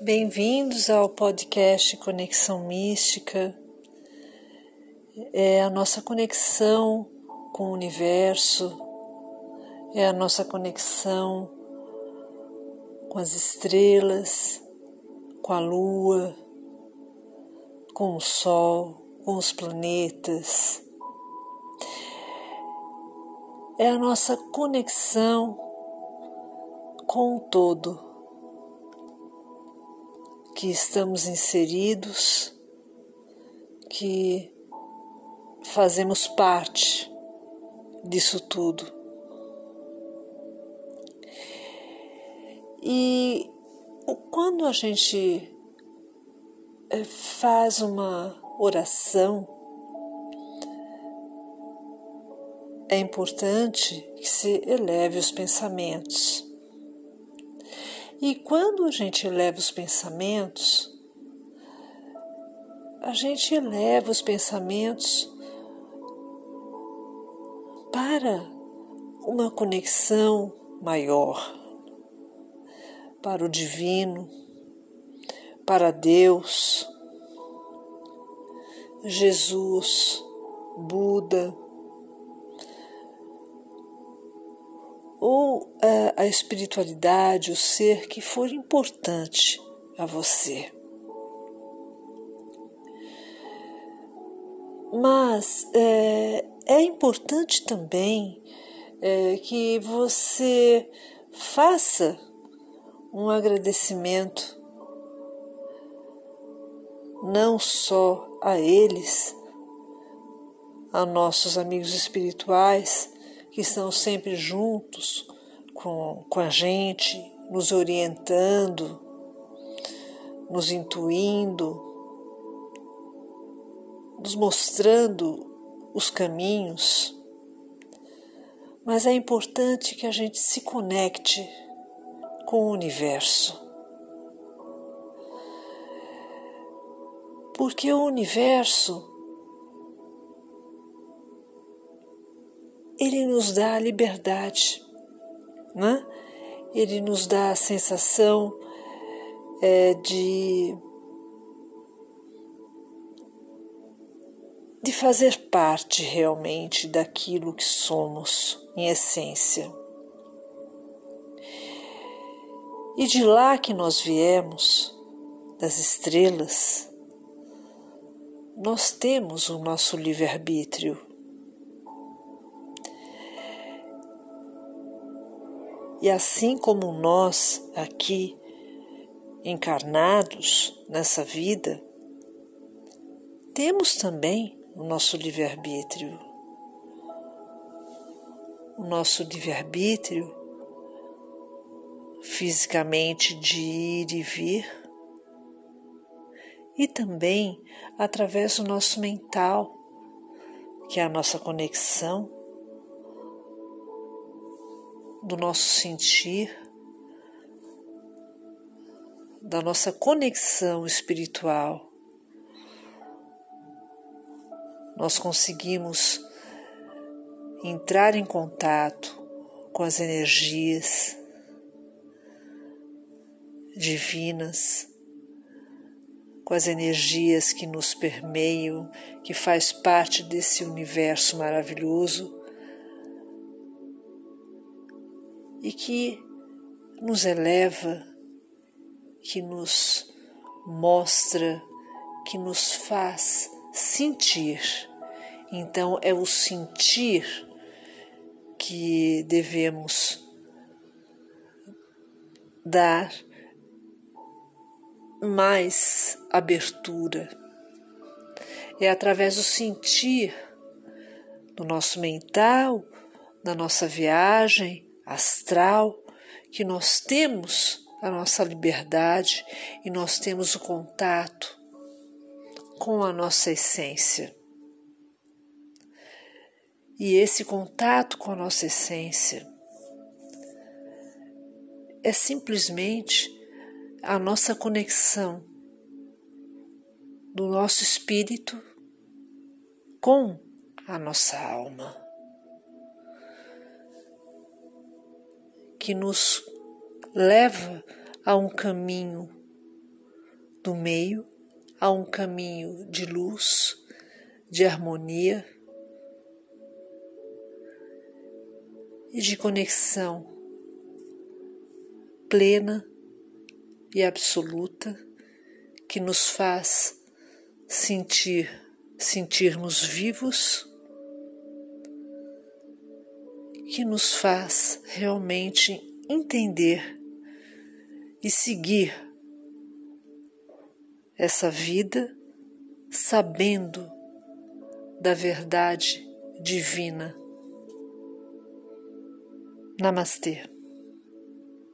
Bem-vindos ao podcast Conexão Mística. É a nossa conexão com o universo, é a nossa conexão com as estrelas, com a lua, com o sol, com os planetas. É a nossa conexão com o todo que estamos inseridos, que fazemos parte disso tudo. E quando a gente eh, faz uma oração, é importante que se eleve os pensamentos. E quando a gente eleva os pensamentos, a gente eleva os pensamentos para uma conexão maior, para o divino, para Deus, Jesus, Buda, ou a, a espiritualidade, o ser que for importante a você. Mas é, é importante também é, que você faça um agradecimento não só a eles, a nossos amigos espirituais, que estão sempre juntos com, com a gente, nos orientando, nos intuindo, nos mostrando os caminhos. Mas é importante que a gente se conecte com o universo. Porque o universo ele nos dá a liberdade, né? ele nos dá a sensação é, de, de fazer parte realmente daquilo que somos em essência. E de lá que nós viemos, das estrelas, nós temos o nosso livre-arbítrio E assim como nós aqui encarnados nessa vida, temos também o nosso livre-arbítrio. O nosso livre-arbítrio fisicamente de ir e vir, e também através do nosso mental, que é a nossa conexão do nosso sentir, da nossa conexão espiritual, nós conseguimos entrar em contato com as energias divinas, com as energias que nos permeiam, que faz parte desse universo maravilhoso e que nos eleva, que nos mostra, que nos faz sentir. Então é o sentir que devemos dar mais abertura. É através do sentir do nosso mental, da nossa viagem, astral, que nós temos a nossa liberdade e nós temos o contato com a nossa essência. E esse contato com a nossa essência é simplesmente a nossa conexão do nosso espírito com a nossa alma. Que nos leva a um caminho do meio a um caminho de luz, de harmonia e de conexão plena e absoluta que nos faz sentir sentirmos vivos, que nos faz realmente entender e seguir essa vida sabendo da verdade divina. Namastê.